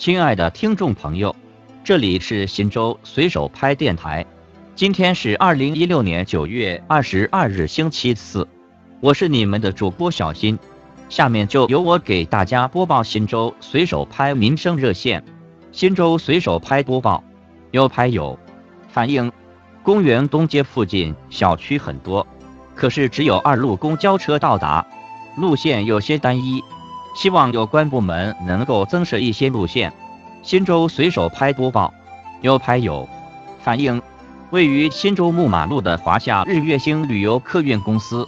亲爱的听众朋友，这里是新州随手拍电台，今天是二零一六年九月二十二日星期四，我是你们的主播小新，下面就由我给大家播报新州随手拍民生热线。新州随手拍播报，有拍友反映，公园东街附近小区很多，可是只有二路公交车到达，路线有些单一。希望有关部门能够增设一些路线。新州随手拍播报，有拍友反映，位于新州木马路的华夏日月星旅游客运公司，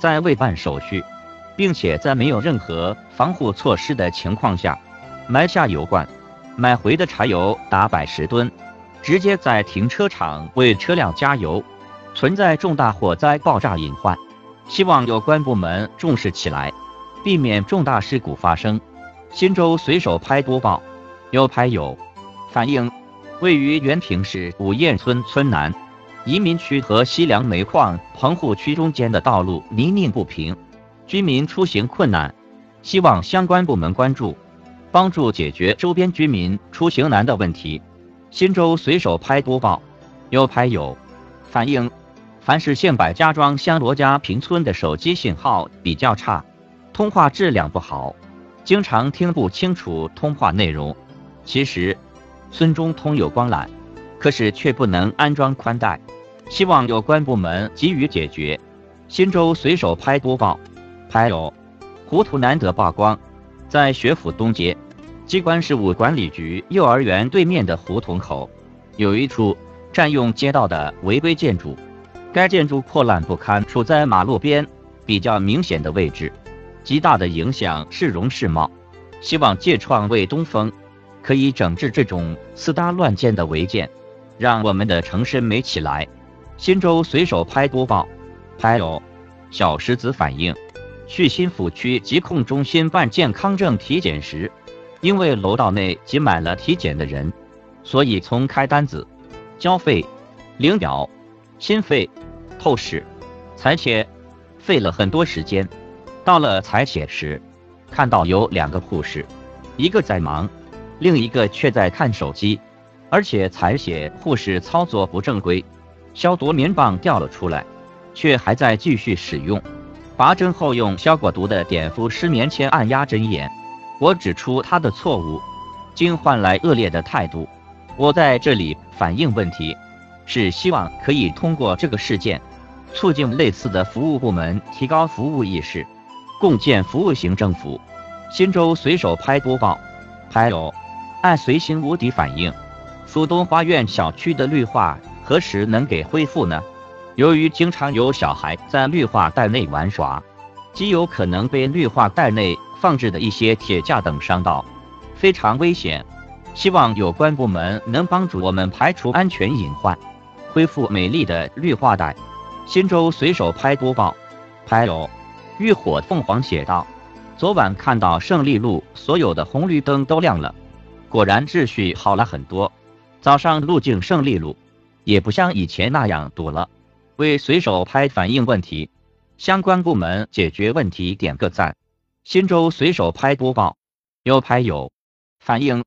在未办手续，并且在没有任何防护措施的情况下，埋下油罐，买回的柴油达百十吨，直接在停车场为车辆加油，存在重大火灾爆炸隐患。希望有关部门重视起来。避免重大事故发生。新州随手拍播报，有拍友反映，位于原平市五堰村村南移民区和西凉煤矿棚户区中间的道路泥泞不平，居民出行困难，希望相关部门关注，帮助解决周边居民出行难的问题。新州随手拍播报，有拍友反映，凡是县百家庄乡罗家坪村的手机信号比较差。通话质量不好，经常听不清楚通话内容。其实，村中通有光缆，可是却不能安装宽带，希望有关部门给予解决。新州随手拍播报，拍有糊涂难得曝光，在学府东街机关事务管理局幼儿园对面的胡同口，有一处占用街道的违规建筑，该建筑破烂不堪，处在马路边比较明显的位置。极大的影响市容市貌，希望借创为东风，可以整治这种私搭乱建的违建，让我们的城市美起来。新州随手拍播报，拍有小石子反映，去新府区疾控中心办健康证体检时，因为楼道内挤满了体检的人，所以从开单子、交费、领表、心肺、透视、裁切，费了很多时间。到了采血时，看到有两个护士，一个在忙，另一个却在看手机，而且采血护士操作不正规，消毒棉棒掉了出来，却还在继续使用。拔针后用消过毒的碘伏湿棉签按压针眼，我指出他的错误，竟换来恶劣的态度。我在这里反映问题，是希望可以通过这个事件，促进类似的服务部门提高服务意识。共建服务型政府。新州随手拍播报，拍有按随心无敌反映，苏东花苑小区的绿化何时能给恢复呢？由于经常有小孩在绿化带内玩耍，极有可能被绿化带内放置的一些铁架等伤到，非常危险。希望有关部门能帮助我们排除安全隐患，恢复美丽的绿化带。新州随手拍播报，拍有。浴火凤凰写道：“昨晚看到胜利路所有的红绿灯都亮了，果然秩序好了很多。早上路径胜利路也不像以前那样堵了。为随手拍反映问题，相关部门解决问题点个赞。”新州随手拍播报，有拍友反映，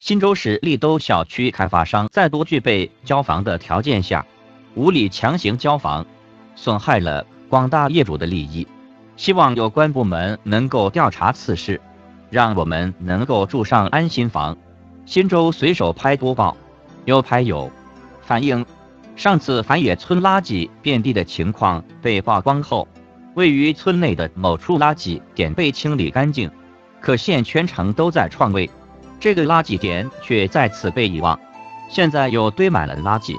新州市立都小区开发商在不具备交房的条件下，无理强行交房，损害了广大业主的利益。希望有关部门能够调查此事，让我们能够住上安心房。新州随手拍播报，有拍友反映，上次繁野村垃圾遍地的情况被曝光后，位于村内的某处垃圾点被清理干净，可现全程都在创卫，这个垃圾点却再次被遗忘，现在又堆满了垃圾。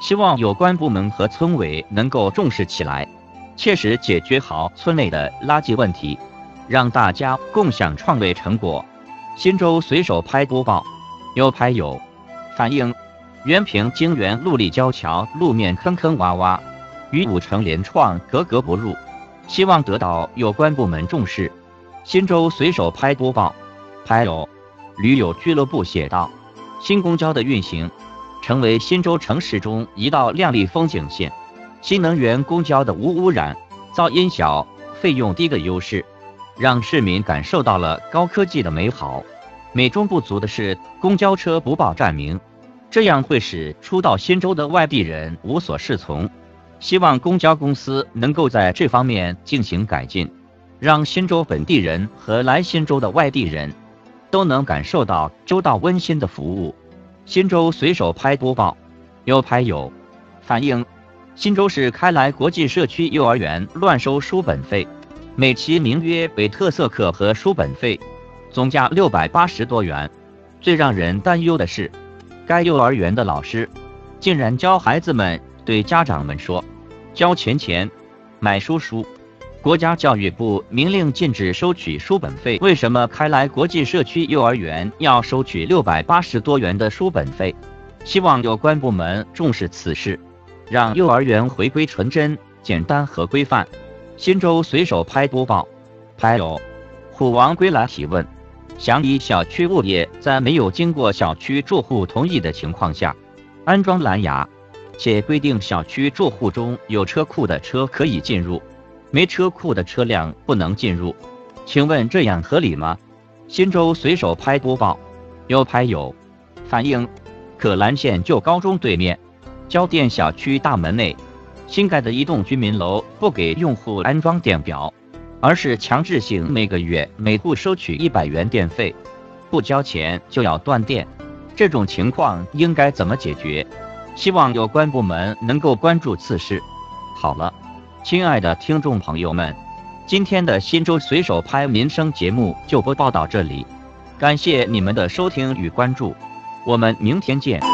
希望有关部门和村委能够重视起来。切实解决好村内的垃圾问题，让大家共享创卫成果。新州随手拍播报，有拍友反映，原平京园路立交桥路面坑坑洼洼，与五城联创格格不入，希望得到有关部门重视。新州随手拍播报，拍友驴友俱乐部写道：新公交的运行，成为新州城市中一道亮丽风景线。新能源公交的无污染、噪音小、费用低的优势，让市民感受到了高科技的美好。美中不足的是，公交车不报站名，这样会使初到新州的外地人无所适从。希望公交公司能够在这方面进行改进，让新州本地人和来新州的外地人都能感受到周到温馨的服务。新州随手拍播报，有拍友反映，新州市开来国际社区幼儿园乱收书本费，美其名曰“为特色课和书本费”，总价六百八十多元。最让人担忧的是，该幼儿园的老师竟然教孩子们对家长们说。交钱钱，买书书。国家教育部明令禁止收取书本费，为什么开来国际社区幼儿园要收取六百八十多元的书本费？希望有关部门重视此事，让幼儿园回归纯真、简单和规范。新州随手拍播报，拍有虎王归来提问：想以小区物业在没有经过小区住户同意的情况下安装蓝牙？且规定小区住户中有车库的车可以进入，没车库的车辆不能进入。请问这样合理吗？新州随手拍播报，有拍友反映，可兰县旧高中对面交电小区大门内新盖的一栋居民楼不给用户安装电表，而是强制性每个月每户收取一百元电费，不交钱就要断电。这种情况应该怎么解决？希望有关部门能够关注此事。好了，亲爱的听众朋友们，今天的新州随手拍民生节目就播报到这里，感谢你们的收听与关注，我们明天见。